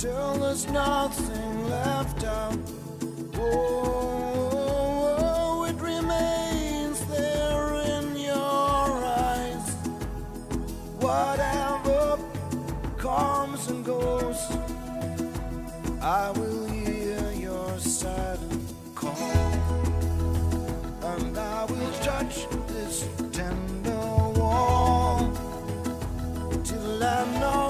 Till there's nothing left out. Oh, oh, it remains there in your eyes. Whatever comes and goes, I will hear your silent call, and I will touch this tender wall till I know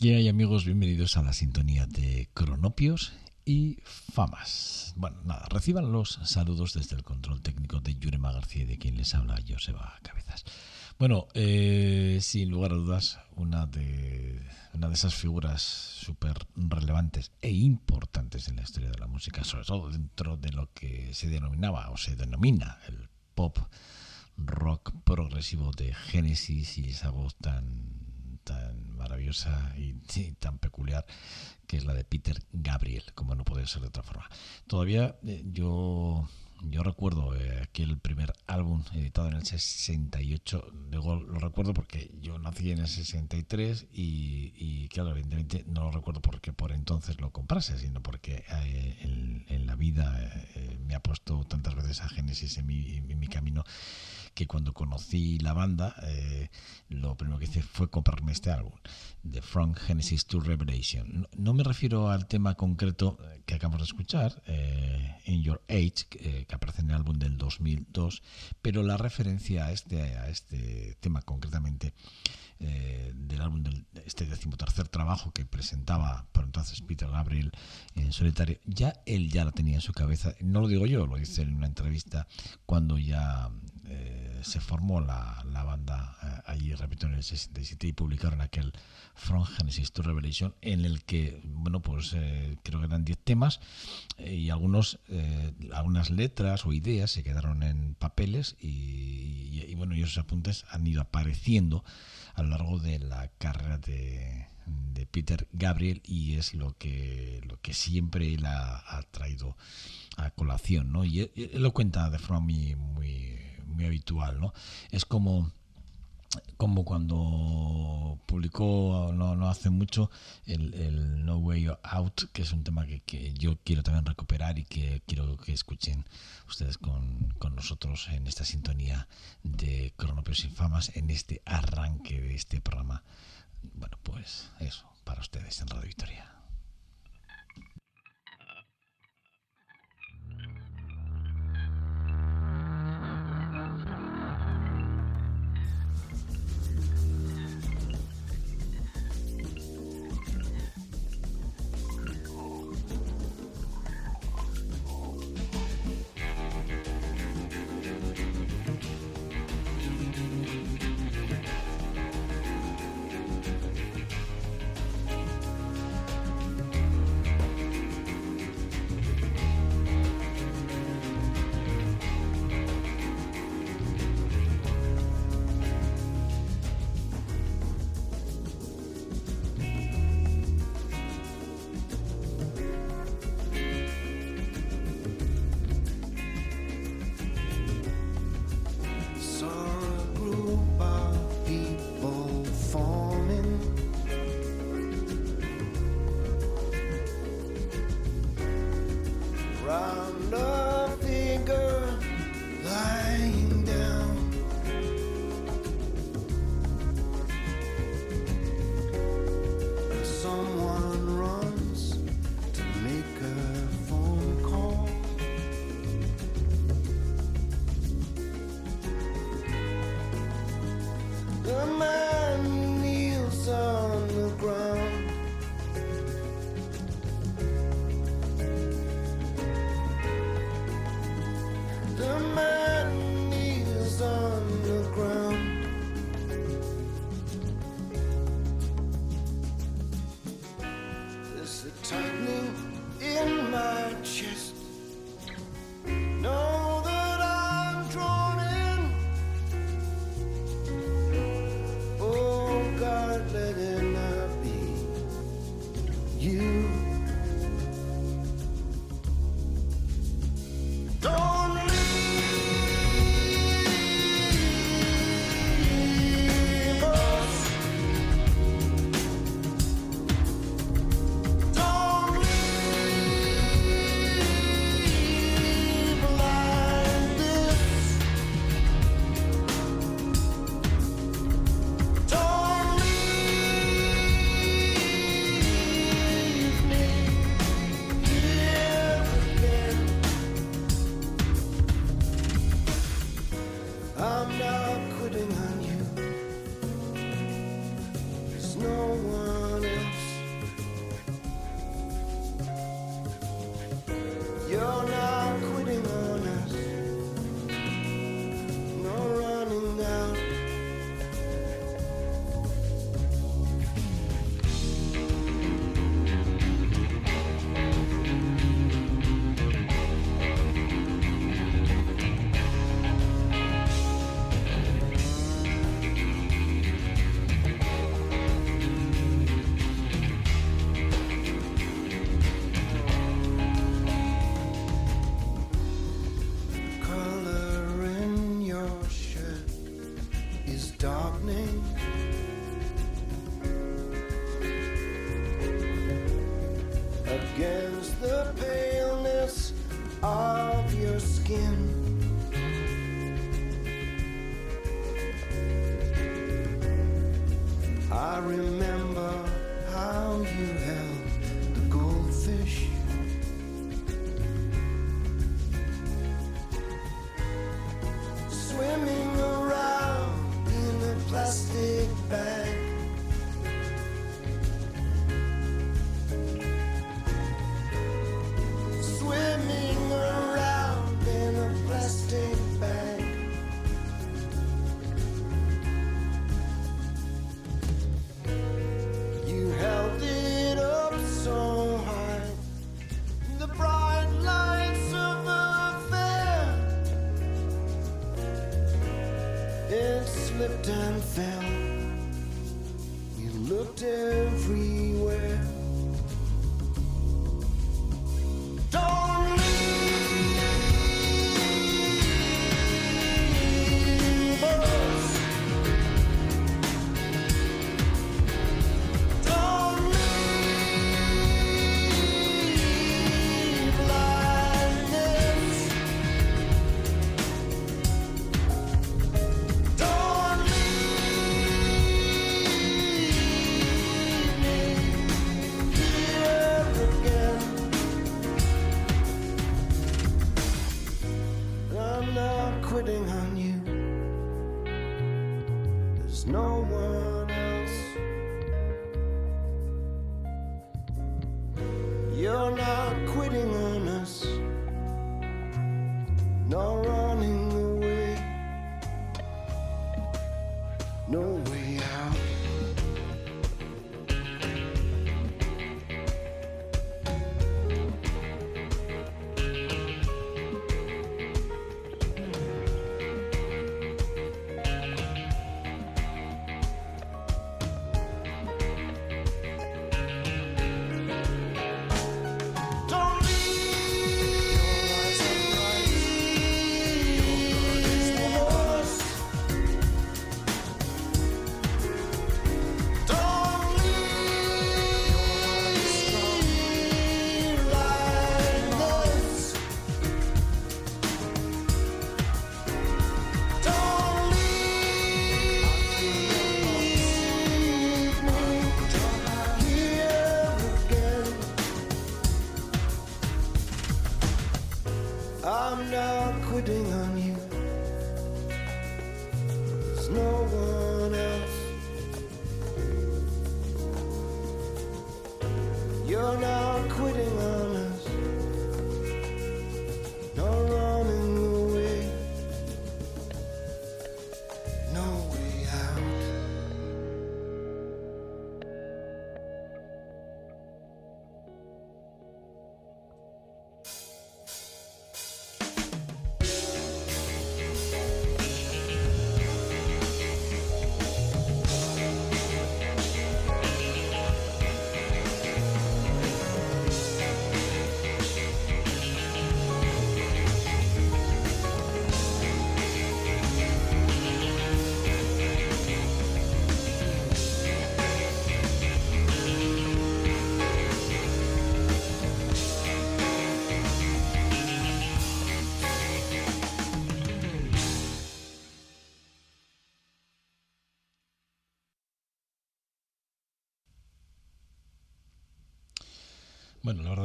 Y amigos, bienvenidos a la sintonía de Cronopios y Famas. Bueno, nada, reciban los saludos desde el control técnico de Yurema García de quien les habla Joseba Cabezas. Bueno, eh, sin lugar a dudas, una de, una de esas figuras súper relevantes e importantes en la historia de la música, sobre todo dentro de lo que se denominaba o se denomina el pop rock progresivo de Genesis y esa voz tan, tan maravillosa y, tan peculiar que es la de Peter Gabriel, como no puede ser de otra forma. Todavía eh, yo yo recuerdo eh, aquel primer álbum editado en el 68, digo, lo recuerdo porque yo nací en el 63 y, y claro, evidentemente no lo recuerdo porque por entonces lo comprase, sino porque eh, en, la vida eh, me ha puesto tantas veces a Genesis en mi, en mi camino que cuando conocí la banda, eh, lo primero que hice fue comprarme este álbum, The From Genesis to Revelation. No, me refiero al tema concreto que acabamos de escuchar, eh, In Your Age, que, que, aparece en el álbum del 2002, pero la referencia a este, a este tema concretamente eh, del álbum de este decimotercer trabajo que presentaba por entonces Peter Gabriel en solitario, ya él ya la tenía en su cabeza, no lo digo yo, lo dice en una entrevista cuando ya eh, se formó la, la banda eh, allí, repito, en el 67 y publicaron aquel From Genesis to Revelation en el que, bueno, pues eh, creo que eran 10 temas y algunos, algunas letras o ideas se quedaron en papeles y, bueno, y esos apuntes han ido apareciendo a lo largo de la carrera de, de, Peter Gabriel y es lo que lo que siempre él ha, ha traído a colación, ¿no? Y él, él, lo cuenta de forma muy, muy, muy habitual, ¿no? Es como como cuando publicó no, no hace mucho el, No Way Out, que es un tema que, que, yo quiero también recuperar y que quiero que escuchen ustedes con, con nosotros en esta sintonía de Cronopios Infamas, en este arranque de este programa. Bueno, pues eso, para ustedes en Radio Victoria.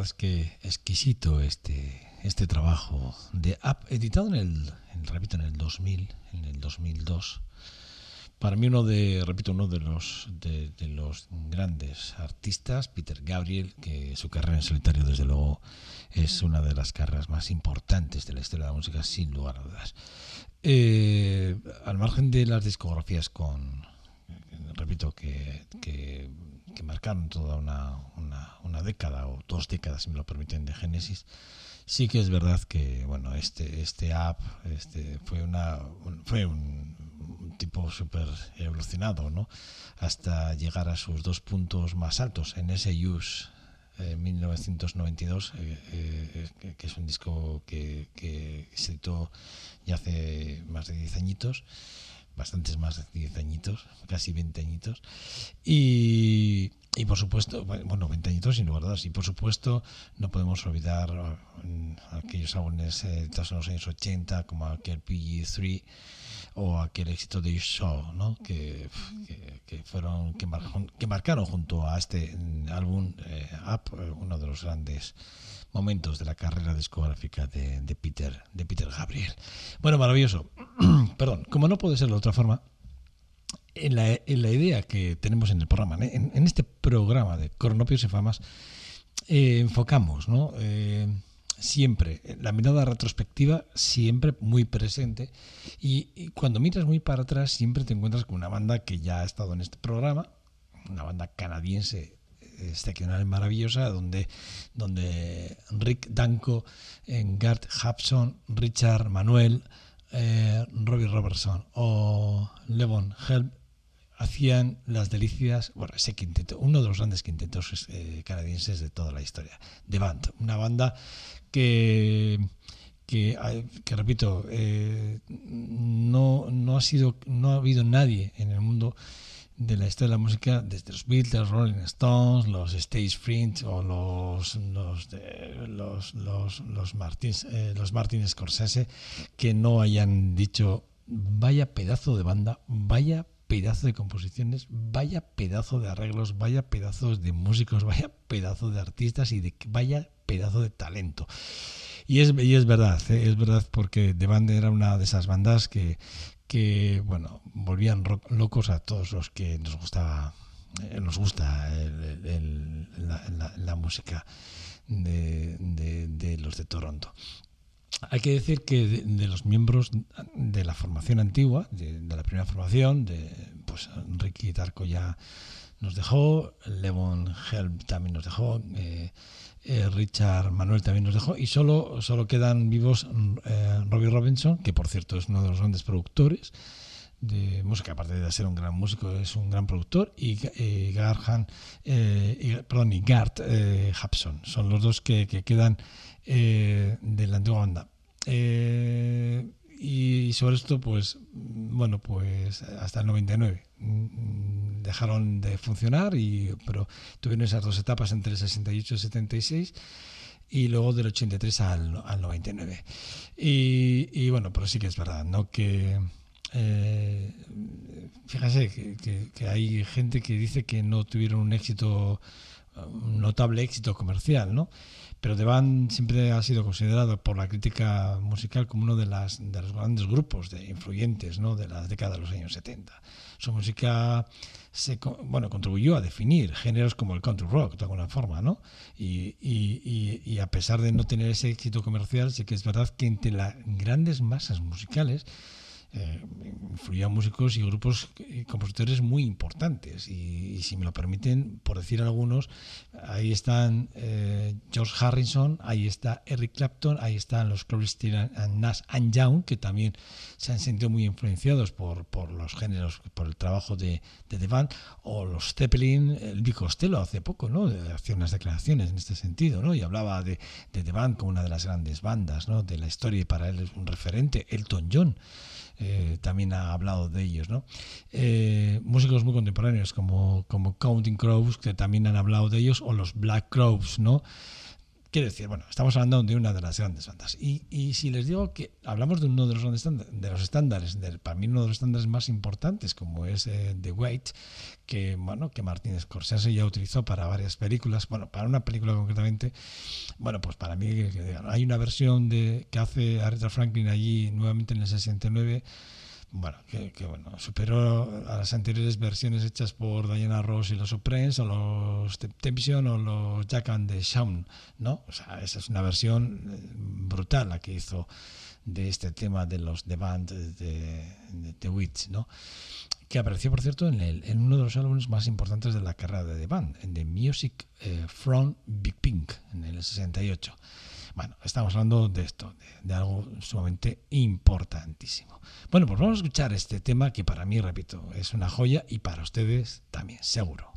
Es que exquisito este, este trabajo de App, editado en el, en- repito, en el 2000, en el 2002. Para mí uno de, repito, uno de los, de, de los grandes artistas, Peter Gabriel, que su carrera en solitario desde luego es una de las carreras más importantes de la historia de la música, sin lugar a dudas. Eh, al margen de las discografías con, repito, que, que, que marcaron toda una, una, una década o dos décadas, si me lo permiten, de Génesis, sí que es verdad que bueno este este app este fue una un- fue un, un tipo súper evolucionado no hasta llegar a sus dos puntos más altos. En ese Use eh, 1992 eh, eh, que- que es un disco que, que se editó ya hace más de 10 añitos bastantes más de 10 añitos, casi 20 añitos. Y, y por supuesto, bueno, 20 añitos sin lugar a dudas. Y por supuesto, no podemos olvidar mm, aquellos álbumes eh, de los años 80, como aquel PG3 o aquel éxito de Show, ¿no? que, que, que fueron que, mar, que, marcaron junto a este mm, álbum eh, Up eh, uno de los grandes momentos de la carrera discográfica de, Peter de Peter Gabriel. Bueno, maravilloso. Perdón, como no puede ser de otra forma, en la, idea que tenemos en el programa, en, en este programa de Cronopios y Famas, eh, enfocamos, ¿no? Eh, siempre, la mirada retrospectiva siempre muy presente y, y, cuando miras muy para atrás siempre te encuentras con una banda que ya ha estado en este programa, una banda canadiense excepcional maravillosa donde, donde Rick Danko, Gart Hapson, Richard Manuel, eh, Robbie Robertson o Levon Helm hacían las delicias, bueno, ese quinteto, uno de los grandes quintetos eh, canadienses de toda la historia, de Band, una banda que que, que repito, eh, no, no ha sido, no ha habido nadie en el mundo de la historia de la música, desde los Beatles, Rolling Stones, los Stage Friends o los los los, los, los, Martins, eh, los Martin Scorsese, que no hayan dicho vaya pedazo de banda, vaya pedazo de composiciones, vaya pedazo de arreglos, vaya pedazos de músicos, vaya pedazo de artistas y de vaya pedazo de talento. Y es, y es verdad, ¿eh? es verdad porque The Band era una de esas bandas que, que bueno, volvían locos a todos los que nos gustaba eh, nos gusta el, la, la, música de, de, los de Toronto. Hay que decir que de, de los miembros de la formación antigua, de, la primera formación, de pues Ricky Tarco ya nos dejó, Levon Helm también nos dejó, eh, eh, Richard Manuel también nos dejó y solo, solo quedan vivos eh, Robbie Robinson, que por cierto es uno de los grandes productores de música, aparte de ser un gran músico, es un gran productor, y eh, y, perdón, y Gart Hapson, son los dos que quedan de la antigua banda. Y sobre esto, pues, bueno, pues hasta el 99 dejaron de funcionar, y, pero tuvieron esas dos etapas entre el 68 y el 76 y luego del 83 al, al 99. Y, y, bueno, pero sí que es verdad, ¿no? Que eh, fíjese que, que, hay gente que dice que no tuvieron un éxito, un notable éxito comercial, ¿no? Pero The Band siempre ha sido considerado por la crítica musical como uno de, los grandes grupos de influyentes de la década de los años 70. Su música bueno, contribuyó a definir géneros como el country rock, de alguna forma, ¿no? Y, y, y, y a pesar de no tener ese éxito comercial, sí que es verdad que entre las grandes masas musicales eh, músicos y grupos y compositores muy importantes. Y, y, si me lo permiten por decir algunos ahí están eh, George Harrison ahí está Eric Clapton ahí están los Crosby and Nash and Young que también se han sentido muy influenciados por, por los géneros por el trabajo de, de The Band o los Zeppelin el Costello hace poco no hacía unas declaraciones en este sentido no y hablaba de, de The Band como una de las grandes bandas no de la historia y para él es un referente Elton John eh, también ha hablado de ellos. ¿no? Eh, músicos muy contemporáneos como, como Counting Crows, que también han hablado de ellos, o los Black Crows, ¿no? Quiero decir, bueno, estamos hablando de una de las grandes bandas. Y, y si les digo que hablamos de uno de los grandes de los estándares, para mí uno de los estándares más importantes, como es eh, The Wait, que bueno, que Martin Scorsese ya utilizó para varias películas, bueno, para una película concretamente, bueno, pues para mí hay una versión de que hace Aretha Franklin allí nuevamente en el 69 bueno, que, que, bueno, superó a las anteriores versiones hechas por Diana Ross y los Supremes o los Temptation o los Jack and the Shawn, ¿no? O sea, esa es una versión brutal la que hizo de este tema de los The Band de, de The Witch, ¿no? Que apareció, por cierto, en, el, en, uno de los álbumes más importantes de la carrera de The Band, en The Music eh, from Big Pink, en el 68. Bueno, estamos hablando de esto, de, algo sumamente importantísimo. Bueno, pues vamos a escuchar este tema que para mí, repito, es una joya y para ustedes también, seguro.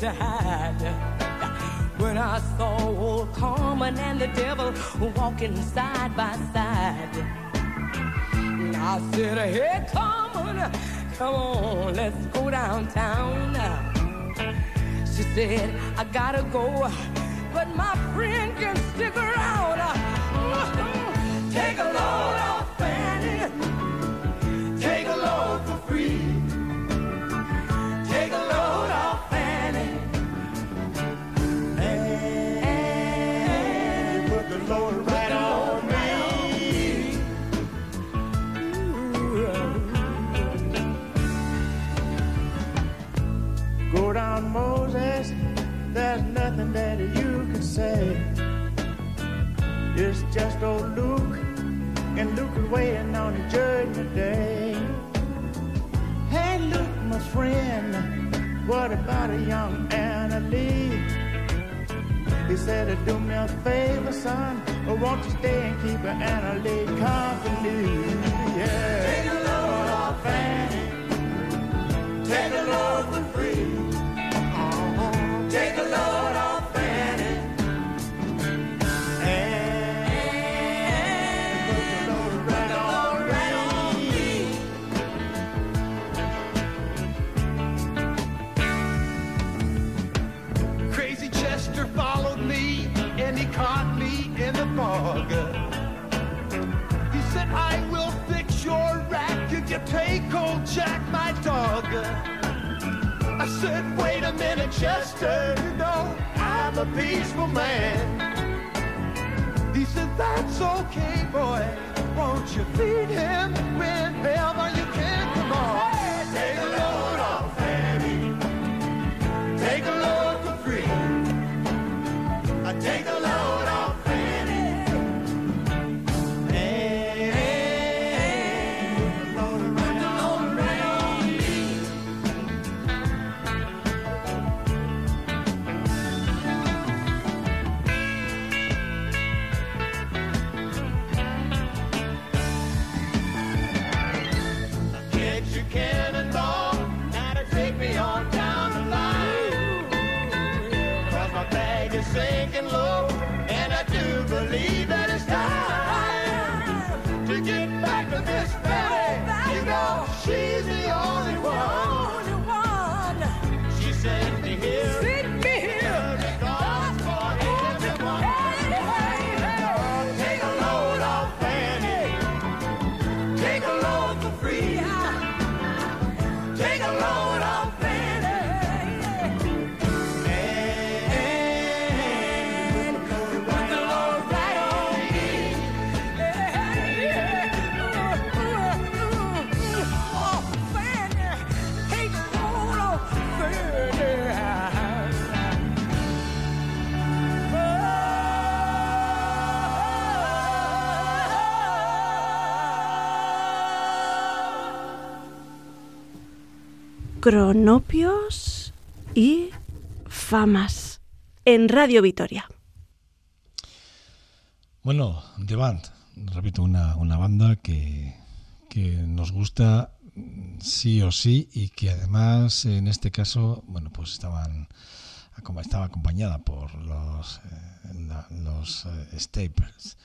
to when I saw old Carmen and the devil walking side by side. And I said, Hey, Carmen, come on, let's go downtown. She said, I gotta go, but my friend can stick around. Take a look. sinking low. cronopios y famas en Radio Vitoria. Bueno, The Band, repito, una, una banda que, que, nos gusta sí o sí y que además en este caso, bueno, pues estaban estaba acompañada por los, eh, los eh, Staples,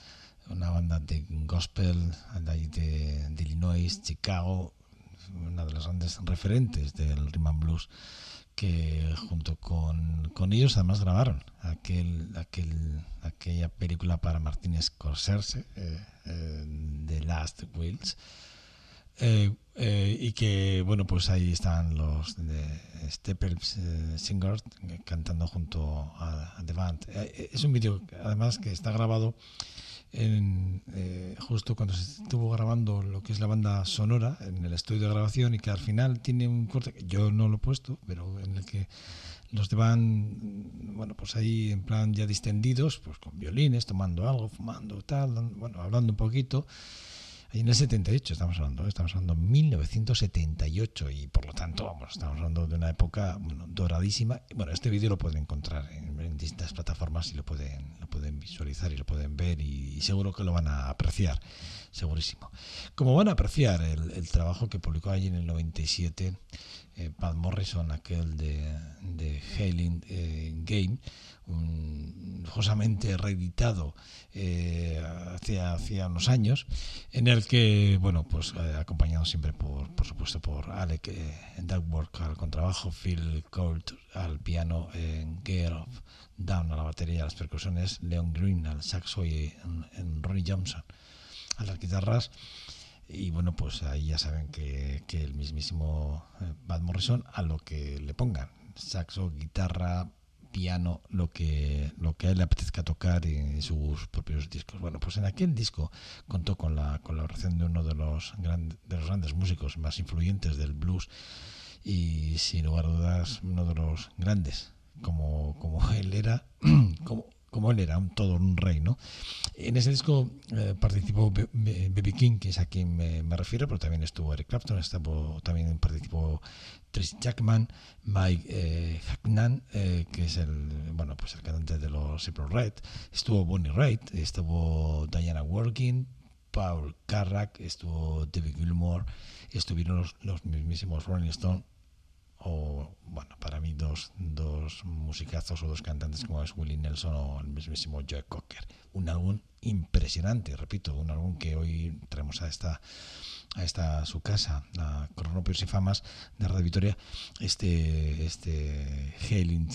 una banda de gospel de Illinois, Chicago, una de las grandes referentes del rhythm and blues que junto con, con ellos además grabaron aquel, aquel, aquella película para Martin Scorsese, eh, eh The Last Wheels, eh, eh, y que, bueno, pues ahí están los de Singers cantando junto a, a The Band. es un vídeo, además, que está grabado en, eh, justo cuando se estuvo grabando lo que es la banda sonora en el estudio de grabación y que al final tiene un corte que yo no lo he puesto, pero en el que los van, bueno, pues ahí en plan ya distendidos, pues con violines, tomando algo, fumando, tal, bueno, hablando un poquito. En el 78 estamos hablando, ¿eh? estamos hablando de 1978 y por lo tanto, vamos, estamos hablando de una época bueno, doradísima. Bueno, este vídeo lo pueden encontrar en, distintas plataformas y lo pueden, lo pueden visualizar y lo pueden ver y, seguro que lo van a apreciar, segurísimo. Como van a apreciar el, trabajo que publicó allí en el 97 eh, Pat Morrison, aquel de, de Hailing eh, Game, josamente reeditado eh, unos años, en el que, bueno, pues eh, acompañado siempre por, por supuesto por Alec eh, Duckworth al contrabajo, Phil Colt al piano, eh, Gear Down a la batería, a las percusiones, Leon Green al saxo y en, en Ronnie Johnson a las guitarras. Y bueno, pues ahí ya saben que, que el mismísimo Bad Morrison a lo que le pongan, saxo, guitarra, piano, lo que, lo que a él le apetezca tocar en sus propios discos. Bueno, pues en aquel disco contó con la colaboración de uno de los, grandes, de los grandes músicos más influyentes del blues y sin lugar a dudas uno de los grandes, como, como él era, como, como él era un, todo un rey, ¿no? En ese disco eh, participó B.B. King, que es a quien me, refiero, pero también estuvo Eric Clapton, estuvo, también participó Tracy Jackman, Mike eh, eh, que es el, bueno, pues el cantante de los April Red, estuvo Bonnie Raitt, estuvo Diana Working, Paul Carrack, estuvo David Gilmour, estuvieron los, los mismísimos Rolling Stones, o bueno, para mí dos, dos musicazos o dos cantantes como es Willie Nelson o el mismísimo Joe Cocker. Un álbum impresionante, repito, un álbum que hoy traemos a esta a esta su casa, a Cronopios y Famas de Radio Victoria, este este Hailing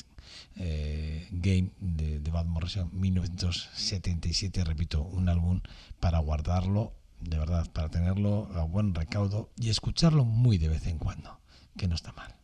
eh, Game de, de Bad Morrison 1977, repito, un álbum para guardarlo, de verdad, para tenerlo a buen recaudo y escucharlo muy de vez en cuando, que no está mal.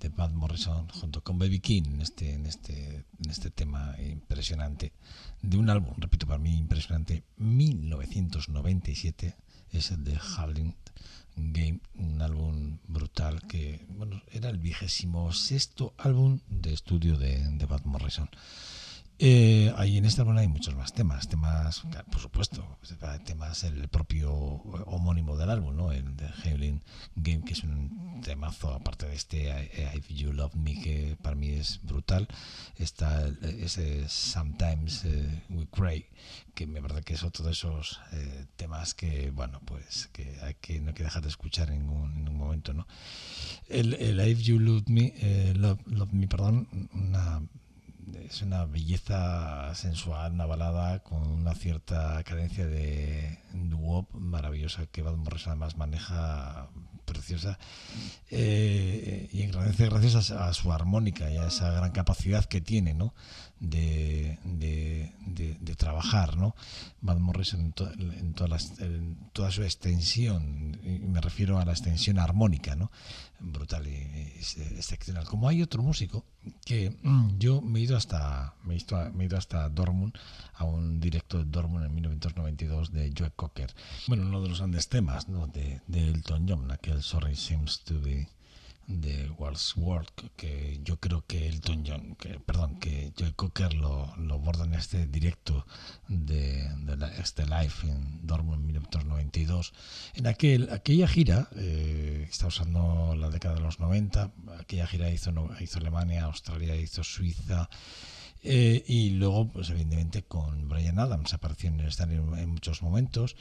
De, Matt Morrison junto con Baby King en este, en, este, este tema impresionante de un álbum, repito, para mí impresionante, 1997, es el de Howling Game, un álbum brutal que, bueno, era el vigésimo sexto álbum de estudio de, de Morrison. Eh, ahí en este álbum hay muchos más temas, temas, por supuesto, temas el propio homónimo del álbum, ¿no? El de Howling Game, que es un temazo, aparte de este If You Love Me, que para mí es brutal. Está ese Sometimes eh, We Cry, que me parece que es otro de esos eh, temas que, bueno, pues que hay que no hay que dejar de escuchar en un momento, ¿no? El, el If You Love Me, eh, Love, Love Me, perdón, una es una belleza sensual, una balada con una cierta cadencia de doo-wop maravillosa que Van Morrison además maneja preciosa eh, y agradece gracias a, a su armónica y a esa gran capacidad que tiene ¿no? De, de, de- trabajar ¿no? Van Morrison en, to- en toda, las- en toda su extensión y me refiero a la extensión armónica ¿no? brutal y, excepcional como hay otro músico que mm, yo me he ido hasta me he ido, me he ido hasta Dortmund a un directo de Dortmund en 1992 de Joe Cocker bueno uno de los grandes temas ¿no? de, de Elton John aquel Sorry Seems to Be de Wordsworth que yo creo que Elton John que perdón que Joe Cocker lo, lo borda en este directo de, de la- este live en Dortmund en 1992 en aquel aquella gira eh, está usando la década de los 90 aquella gira hizo hizo Alemania Australia hizo Suiza eh, y luego, pues evidentemente, con Brian Adams apareció en el escenario en muchos momentos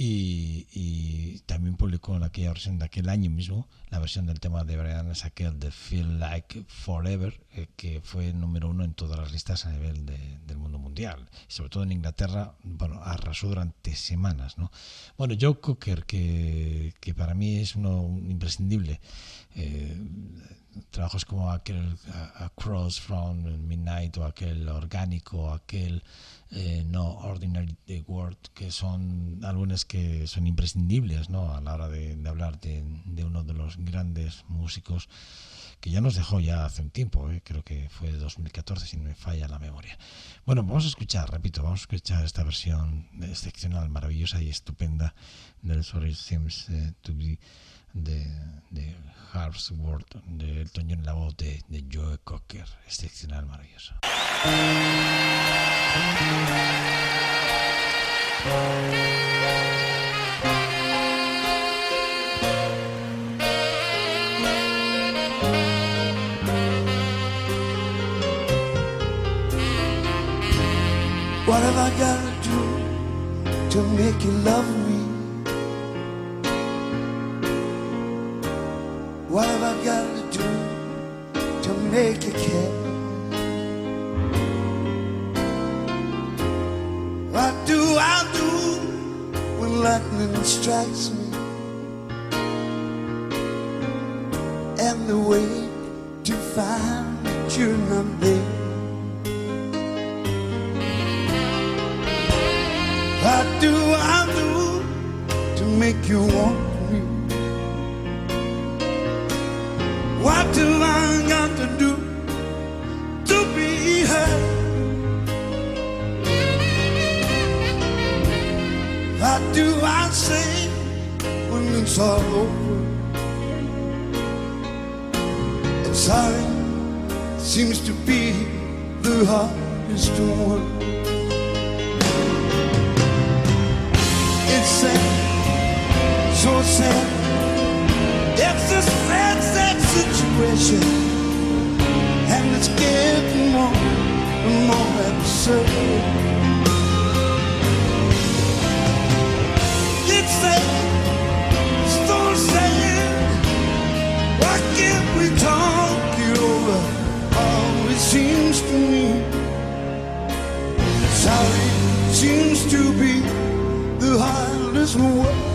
y, también publicó en aquella versión de aquel año mismo la versión del tema de Brian Adams, aquel de Feel Like Forever, eh, que fue número uno en todas las listas a nivel de- del mundo mundial. Sobre todo en Inglaterra, bueno, arrasó durante semanas. ¿no? Bueno, Joe Cocker, que, que para mí es uno un imprescindible. eh, trabajos como aquel Across from Midnight o aquel orgánico, aquel eh, No Ordinary the World, que son álbumes que son imprescindibles ¿no? a la hora de, hablar de, de uno de los grandes músicos que ya nos dejó ya hace un tiempo, ¿eh? creo que fue 2014 si no me falla la memoria. Bueno, vamos a escuchar, repito, vamos a escuchar esta versión excepcional, maravillosa y estupenda del Sorry Seems eh, to Be de Harps World, de Elton John la voz de, de Joe Cocker, excepcional, maravilloso. What have I got to do to make you love me? What have I got to do to make you care? What do I do when lightning strikes me? And the way to find that you're not there. What do I do to make you want do I say when it's all over? And sorry seems to be the hardest word. It's sad, so sad. It's a sad. sad situation, and it's getting more and more absurd. Seems to me, it's how it seems to be. The hardest work.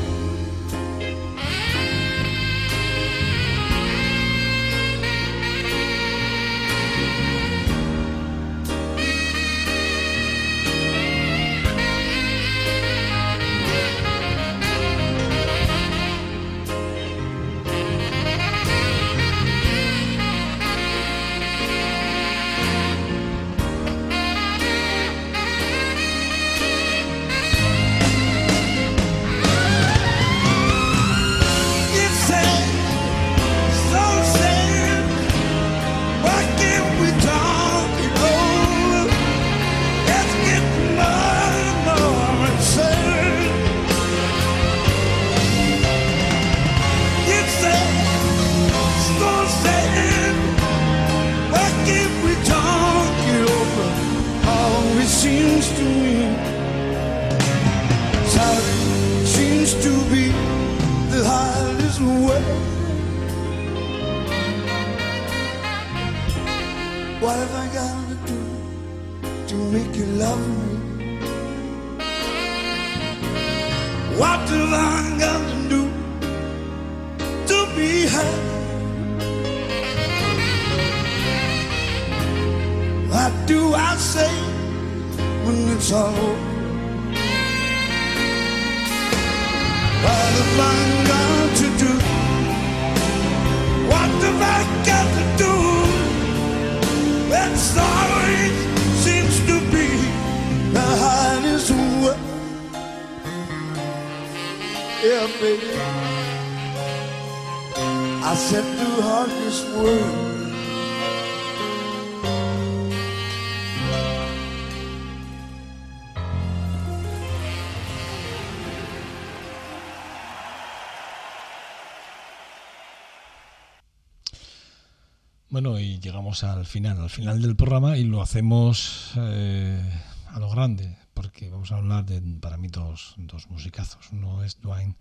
Llegamos al final, al final del programa y lo hacemos eh, a lo grande, porque vamos a hablar de, para mí, dos, dos musicazos. Uno es Dwayne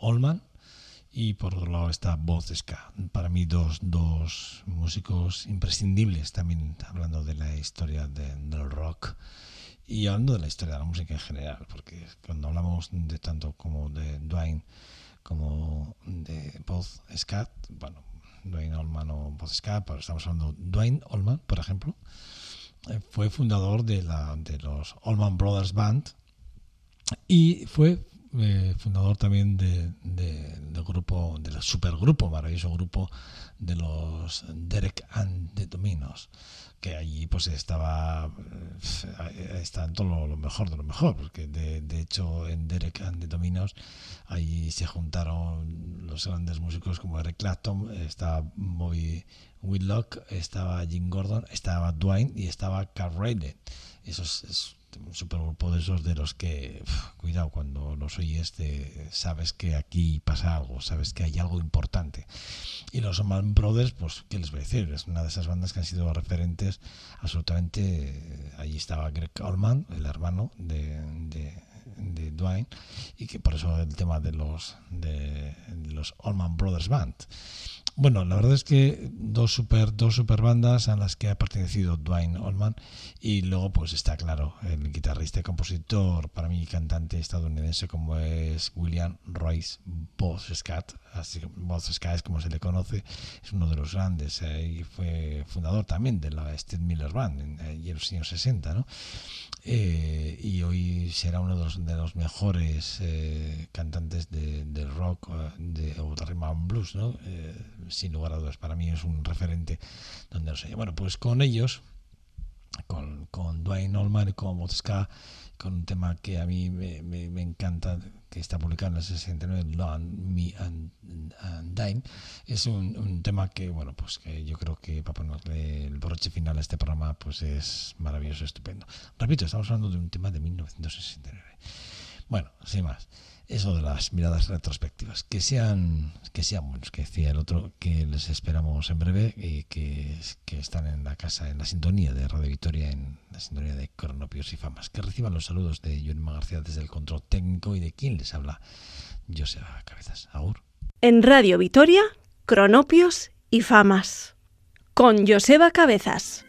Allman y por otro lado está Boz Ska. Para mí dos, dos músicos imprescindibles también hablando de la historia de- del rock y hablando de la historia de la música en general, porque cuando hablamos de tanto como de Dwayne como de Boz Scott, bueno, Dwayne Allman o Scott, pero estamos hablando Dwayne Allman, por ejemplo, eh, fue fundador de, la, de los Allman Brothers Band y fue eh, fundador también de, de- del grupo, del supergrupo, maravilloso grupo de los Derek and the Dominos, que allí pues estaba, eh, está todo lo, mejor de lo mejor, porque de, de hecho en Derek and the Dominos allí se juntaron los grandes músicos como Eric Clapton, estaba Bobby Whitlock, estaba Jim Gordon, estaba Dwayne y estaba Carl Reilly. Eso es, es un supergrupo de esos de los que, cuidado, cuando los oyes te, sabes que aquí pasa algo, sabes que hay algo importante. Y los Allman Brothers, pues, ¿qué les voy a decir? Es una de esas bandas que han sido referentes absolutamente. Allí estaba Greg Allman, el hermano de, de, de Dwayne, y que por eso el tema de los, de, de los Allman Brothers Band. Bueno, la verdad es que dos super, dos super bandas a las que ha pertenecido Dwayne Allman y luego pues está claro el guitarrista y compositor, para mí cantante estadounidense como es William Royce Boss Scott, así Scott es como se le conoce, es uno de los grandes eh, y fue fundador también de la Steve Miller Band en, en los años 60, ¿no? Eh, y hoy será uno de los, de los mejores eh, cantantes de, rock eh, de, o de blues, ¿no? Sin lugar a dudas, para mí es un referente donde no sé. Bueno, pues con ellos, con, con Dwayne Allman con Botzka, con un tema que a mí me, me, encanta, que está publicado en el 69, Love Me and, and es un, un, tema que, bueno, pues que yo creo que para ponerle el broche final a este programa, pues es maravilloso, estupendo. Repito, estamos hablando de un tema de 1969. Bueno, sin más. Eso de las miradas retrospectivas, que sean, que sean buenos, que decía el otro, que les esperamos en breve y que, que están en la casa, en la sintonía de Radio Victoria, en la sintonía de Cronopios y Famas, que reciban los saludos de Yurima García desde el control técnico y de quien les habla, Joseba Cabezas. Agur. En Radio Vitoria, Cronopios y Famas. Con Joseba Cabezas.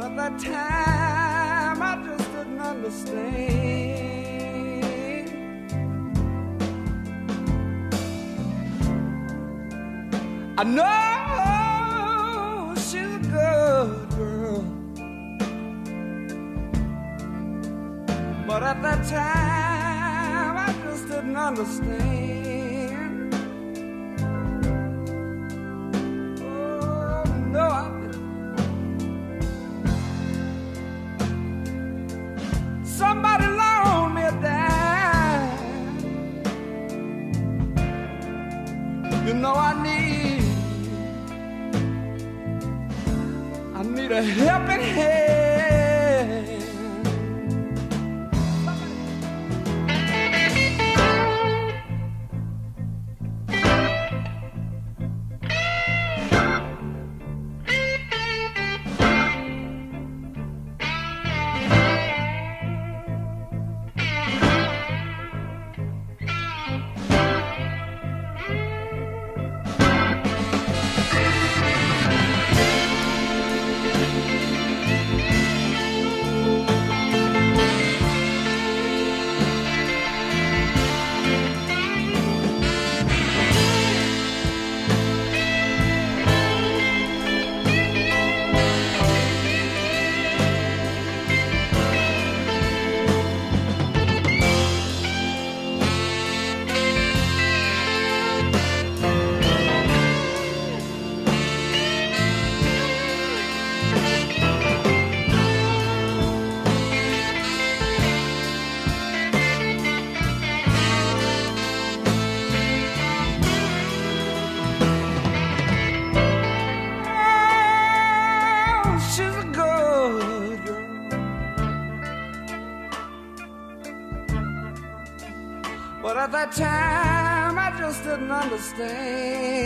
But at that time, I just didn't understand. I know she's a good girl. But at that time, I just didn't understand. At that time, I just didn't understand.